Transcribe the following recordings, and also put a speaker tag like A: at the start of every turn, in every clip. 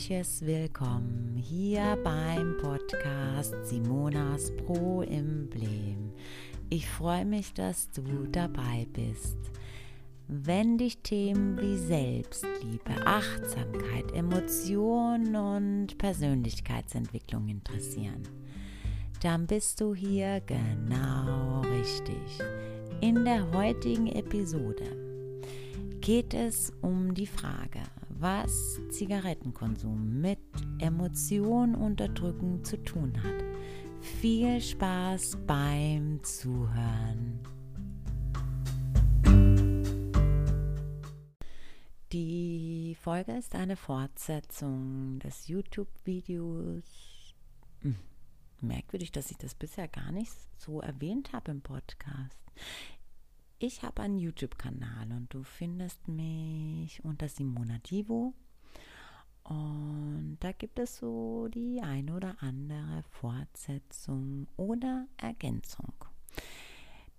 A: herzliches Willkommen hier beim Podcast Simonas Pro Emblem. Ich freue mich, dass du dabei bist. Wenn dich Themen wie Selbstliebe, Achtsamkeit, Emotionen und Persönlichkeitsentwicklung interessieren, dann bist du hier genau richtig. In der heutigen Episode geht es um die Frage, was Zigarettenkonsum mit Emotionen unterdrücken zu tun hat. Viel Spaß beim Zuhören. Die Folge ist eine Fortsetzung des YouTube-Videos. Hm, merkwürdig, dass ich das bisher gar nicht so erwähnt habe im Podcast. Ich habe einen YouTube-Kanal und du findest mich unter Simona Divo. Und da gibt es so die eine oder andere Fortsetzung oder Ergänzung.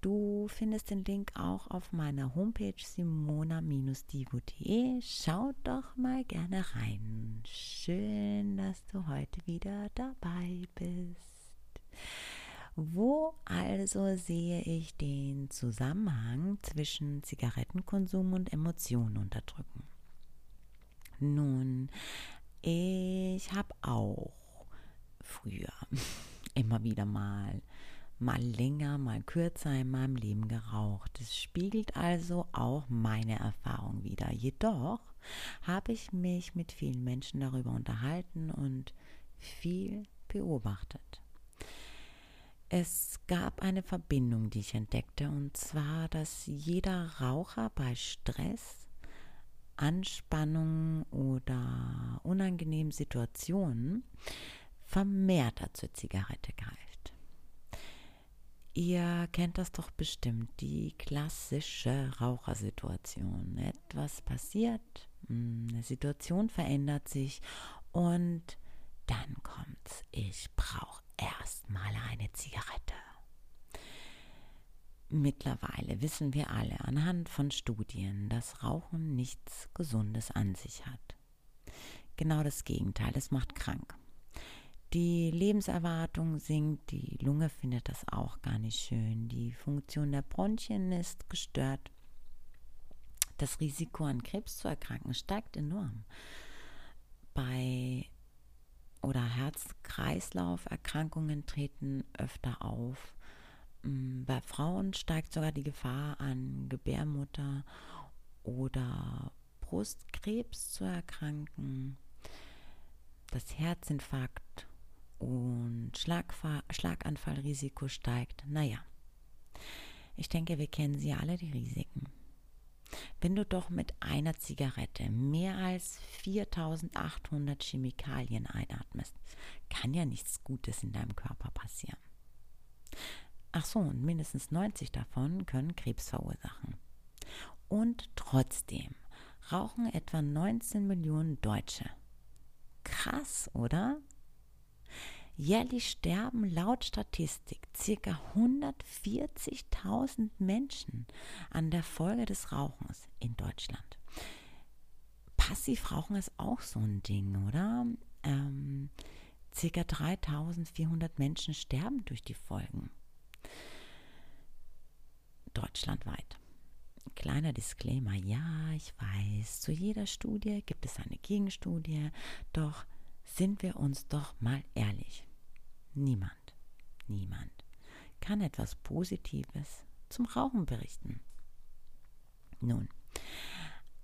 A: Du findest den Link auch auf meiner Homepage simona-divo.de. Schau doch mal gerne rein. Schön, dass du heute wieder dabei bist. Wo also sehe ich den Zusammenhang zwischen Zigarettenkonsum und Emotionen unterdrücken? Nun, ich habe auch früher immer wieder mal, mal länger, mal kürzer in meinem Leben geraucht. Es spiegelt also auch meine Erfahrung wider. Jedoch habe ich mich mit vielen Menschen darüber unterhalten und viel beobachtet. Es gab eine Verbindung, die ich entdeckte, und zwar, dass jeder Raucher bei Stress, Anspannung oder unangenehmen Situationen vermehrter zur Zigarette greift. Ihr kennt das doch bestimmt, die klassische Rauchersituation. Etwas passiert, hm, eine Situation verändert sich und dann kommt's. Ich brauche erstmal eine Zigarette. Mittlerweile wissen wir alle anhand von Studien, dass Rauchen nichts Gesundes an sich hat. Genau das Gegenteil, es macht krank. Die Lebenserwartung sinkt, die Lunge findet das auch gar nicht schön, die Funktion der Bronchien ist gestört. Das Risiko an Krebs zu erkranken steigt enorm. Bei oder Herz-Kreislauf-Erkrankungen treten öfter auf. Mm, bei Frauen steigt sogar die Gefahr an Gebärmutter oder Brustkrebs zu erkranken. Das Herzinfarkt und Schlagfa Schlaganfallrisiko steigt. Naja, ich denke, wir kennen sie alle, die Risiken. Wenn du doch mit einer Zigarette mehr als 4800 Chemikalien einatmest, kann ja nichts Gutes in deinem Körper passieren. Ach so, und mindestens 90 davon können Krebs verursachen. Und trotzdem rauchen etwa 19 Millionen Deutsche. Krass, oder? Jährlich sterben laut Statistik ca. 140.000 Menschen an der Folge des Rauchens in Deutschland. Passivrauchen ist auch so ein Ding, oder? Ähm, ca. 3.400 Menschen sterben durch die Folgen. Deutschlandweit. Kleiner Disclaimer, ja, ich weiß, zu jeder Studie gibt es eine Gegenstudie, doch sind wir uns doch mal ehrlich. Niemand, niemand kann etwas Positives zum Rauchen berichten. Nun,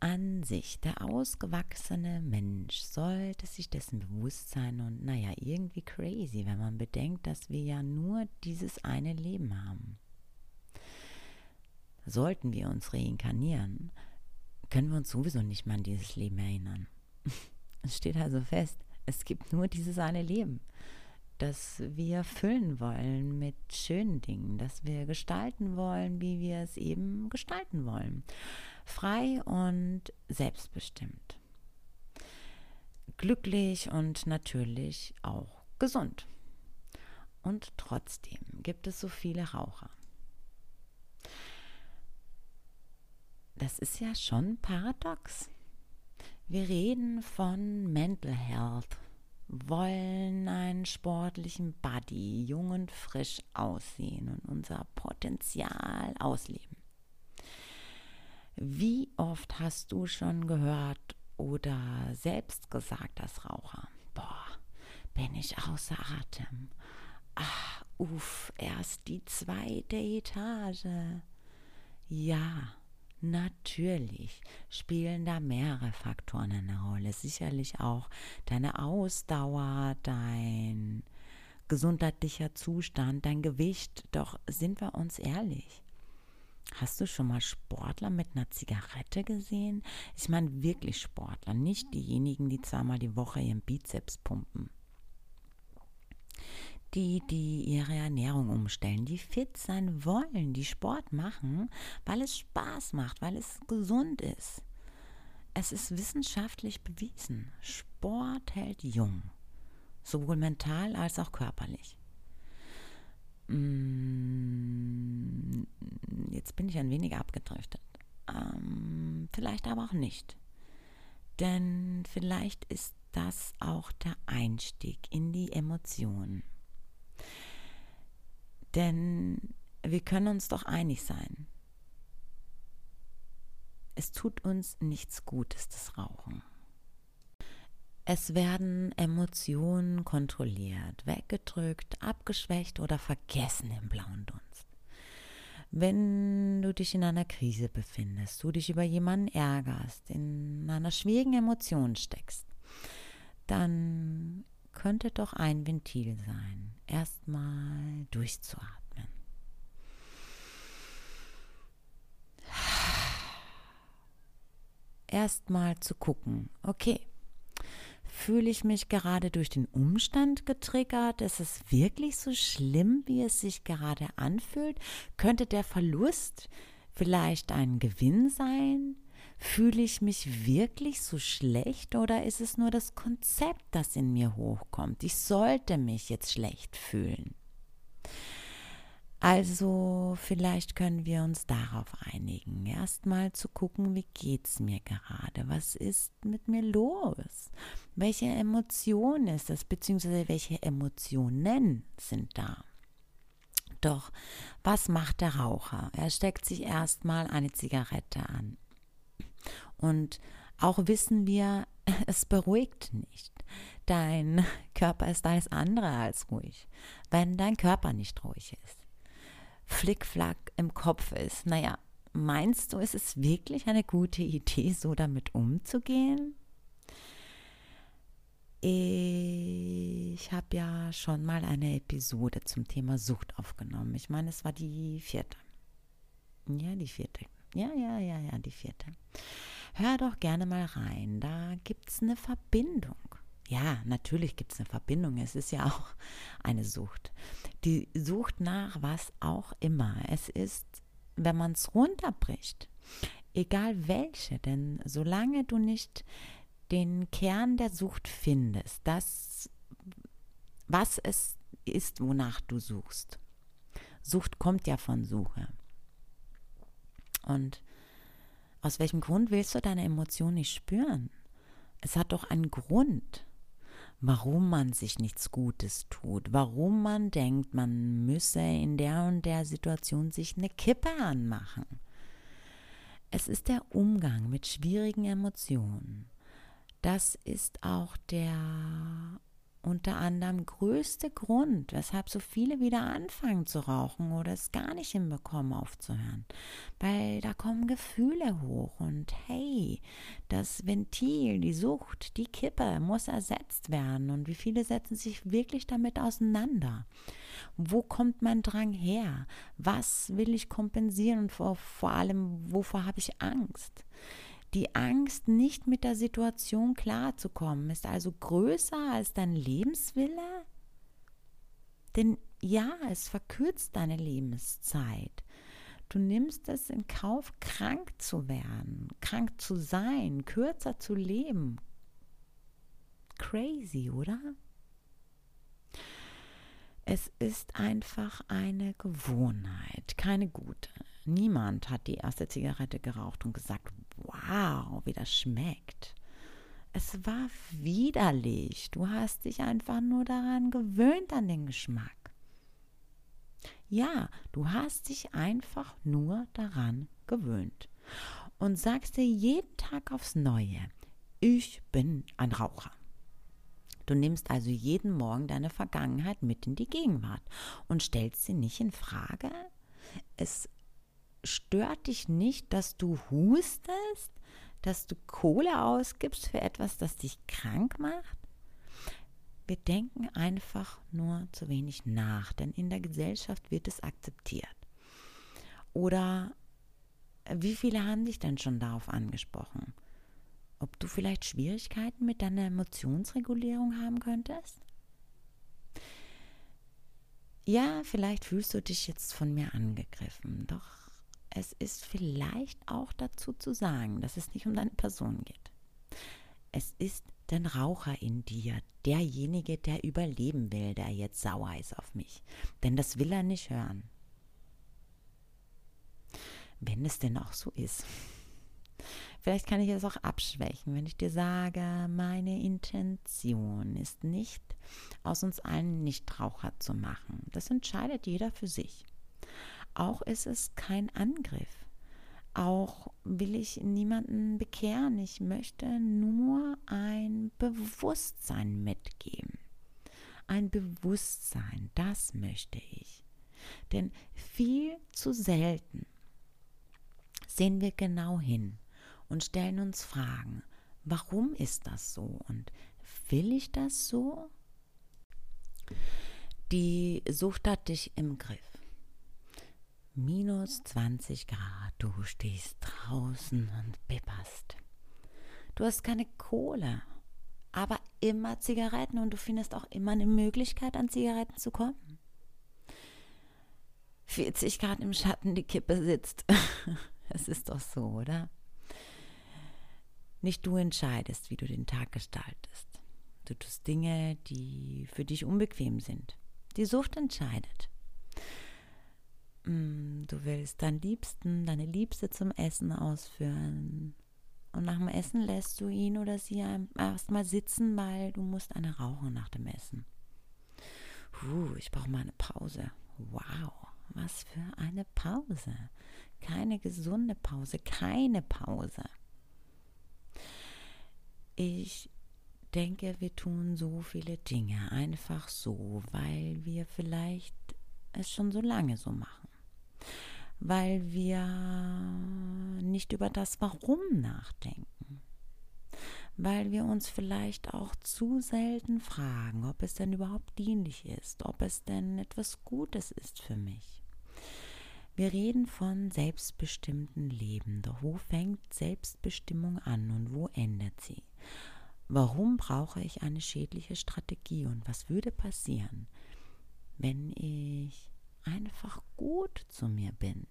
A: an sich, der ausgewachsene Mensch sollte sich dessen bewusst sein und naja, irgendwie crazy, wenn man bedenkt, dass wir ja nur dieses eine Leben haben. Sollten wir uns reinkarnieren, können wir uns sowieso nicht mehr an dieses Leben erinnern. Es steht also fest, es gibt nur dieses eine Leben dass wir füllen wollen mit schönen Dingen, dass wir gestalten wollen, wie wir es eben gestalten wollen. Frei und selbstbestimmt. Glücklich und natürlich auch gesund. Und trotzdem gibt es so viele Raucher. Das ist ja schon paradox. Wir reden von Mental Health, wollen einen sportlichen Body, jung und frisch aussehen und unser Potenzial ausleben. Wie oft hast du schon gehört oder selbst gesagt als Raucher, boah, bin ich außer Atem. Ach, uff, erst die zweite Etage. Ja, Natürlich spielen da mehrere Faktoren eine Rolle. Sicherlich auch deine Ausdauer, dein gesundheitlicher Zustand, dein Gewicht. Doch sind wir uns ehrlich. Hast du schon mal Sportler mit einer Zigarette gesehen? Ich meine wirklich Sportler, nicht diejenigen, die zweimal die Woche ihren Bizeps pumpen die, die ihre Ernährung umstellen, die fit sein wollen, die Sport machen, weil es Spaß macht, weil es gesund ist. Es ist wissenschaftlich bewiesen. Sport hält jung, sowohl mental als auch körperlich. Mm, jetzt bin ich ein wenig abgedriftet. Ähm, vielleicht aber auch nicht. Denn vielleicht ist das auch der Einstieg in die Emotionen. Denn wir können uns doch einig sein. Es tut uns nichts Gutes, das Rauchen. Es werden Emotionen kontrolliert, weggedrückt, abgeschwächt oder vergessen im blauen Dunst. Wenn du dich in einer Krise befindest, du dich über jemanden ärgerst, in einer schwierigen Emotion steckst, dann könnte doch ein Ventil sein, erstmal durchzuatmen. Erstmal zu gucken, okay, fühle ich mich gerade durch den Umstand getriggert? Ist es wirklich so schlimm, wie es sich gerade anfühlt? Könnte der Verlust vielleicht ein Gewinn sein? Fühle ich mich wirklich so schlecht oder ist es nur das Konzept, das in mir hochkommt? Ich sollte mich jetzt schlecht fühlen. Also vielleicht können wir uns darauf einigen, erstmal zu gucken, wie geht es mir gerade? Was ist mit mir los? Welche Emotion ist das, beziehungsweise welche Emotionen sind da? Doch was macht der Raucher? Er steckt sich erstmal eine Zigarette an. Und auch wissen wir, es beruhigt nicht. Dein Körper ist alles andere als ruhig, wenn dein Körper nicht ruhig ist. Flickflack im Kopf ist. Naja, meinst du, ist es wirklich eine gute Idee, so damit umzugehen? Ich habe ja schon mal eine Episode zum Thema Sucht aufgenommen. Ich meine, es war die vierte. Ja, die vierte. Ja, ja, ja, ja, die vierte. Hör doch gerne mal rein, da gibt es eine Verbindung. Ja, natürlich gibt es eine Verbindung. Es ist ja auch eine Sucht. Die Sucht nach was auch immer. Es ist, wenn man es runterbricht, egal welche, denn solange du nicht den Kern der Sucht findest, das, was es ist, wonach du suchst. Sucht kommt ja von Suche. Und aus welchem Grund willst du deine Emotion nicht spüren? Es hat doch einen Grund, warum man sich nichts Gutes tut, warum man denkt, man müsse in der und der Situation sich eine Kippe anmachen. Es ist der Umgang mit schwierigen Emotionen. Das ist auch der unter anderem größte Grund, weshalb so viele wieder anfangen zu rauchen oder es gar nicht hinbekommen aufzuhören. Weil da kommen Gefühle hoch und hey, das Ventil, die Sucht, die Kippe muss ersetzt werden und wie viele setzen sich wirklich damit auseinander? Wo kommt mein Drang her? Was will ich kompensieren und vor, vor allem, wovor habe ich Angst? Die Angst, nicht mit der Situation klarzukommen, ist also größer als dein Lebenswille? Denn ja, es verkürzt deine Lebenszeit. Du nimmst es in Kauf, krank zu werden, krank zu sein, kürzer zu leben. Crazy, oder? Es ist einfach eine Gewohnheit, keine gute. Niemand hat die erste Zigarette geraucht und gesagt, wow, wie das schmeckt. Es war widerlich. Du hast dich einfach nur daran gewöhnt an den Geschmack. Ja, du hast dich einfach nur daran gewöhnt und sagst dir jeden Tag aufs Neue, ich bin ein Raucher. Du nimmst also jeden Morgen deine Vergangenheit mit in die Gegenwart und stellst sie nicht in Frage. Es stört dich nicht, dass du hustest, dass du Kohle ausgibst für etwas, das dich krank macht. Wir denken einfach nur zu wenig nach, denn in der Gesellschaft wird es akzeptiert. Oder wie viele haben dich denn schon darauf angesprochen? ob du vielleicht Schwierigkeiten mit deiner Emotionsregulierung haben könntest? Ja, vielleicht fühlst du dich jetzt von mir angegriffen, doch es ist vielleicht auch dazu zu sagen, dass es nicht um deine Person geht. Es ist dein Raucher in dir, derjenige, der überleben will, der jetzt sauer ist auf mich. Denn das will er nicht hören. Wenn es denn auch so ist. Vielleicht kann ich es auch abschwächen, wenn ich dir sage, meine Intention ist nicht, aus uns allen Nichtraucher zu machen. Das entscheidet jeder für sich. Auch ist es kein Angriff. Auch will ich niemanden bekehren. Ich möchte nur ein Bewusstsein mitgeben. Ein Bewusstsein, das möchte ich. Denn viel zu selten sehen wir genau hin und stellen uns Fragen. Warum ist das so und will ich das so? Die Sucht hat dich im Griff. Minus 20 Grad, du stehst draußen und bipperst. Du hast keine Kohle, aber immer Zigaretten und du findest auch immer eine Möglichkeit, an Zigaretten zu kommen. 40 Grad im Schatten, die Kippe sitzt. Es ist doch so, oder? Nicht du entscheidest, wie du den Tag gestaltest. Du tust Dinge, die für dich unbequem sind. Die Sucht entscheidet. Mm, du willst deinen Liebsten, deine Liebste zum Essen ausführen. Und nach dem Essen lässt du ihn oder sie erstmal sitzen, weil du musst eine rauchen nach dem Essen. Puh, ich brauche mal eine Pause. Wow, was für eine Pause. Keine gesunde Pause, keine Pause. Ich denke, wir tun so viele Dinge einfach so, weil wir vielleicht es schon so lange so machen. Weil wir nicht über das Warum nachdenken. Weil wir uns vielleicht auch zu selten fragen, ob es denn überhaupt dienlich ist, ob es denn etwas Gutes ist für mich. Wir reden von selbstbestimmten Leben, doch wo fängt Selbstbestimmung an und wo endet sie? Warum brauche ich eine schädliche Strategie und was würde passieren, wenn ich einfach gut zu mir bin?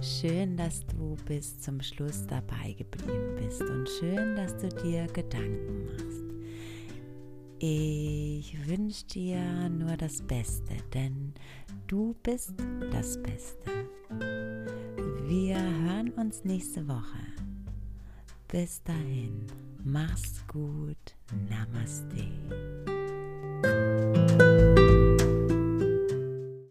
A: Schön, dass du bis zum Schluss dabei geblieben bist und schön, dass du dir Gedanken machst. Ich wünsche dir nur das Beste, denn du bist das Beste. Wir hören uns nächste Woche. Bis dahin, mach's gut, Namaste.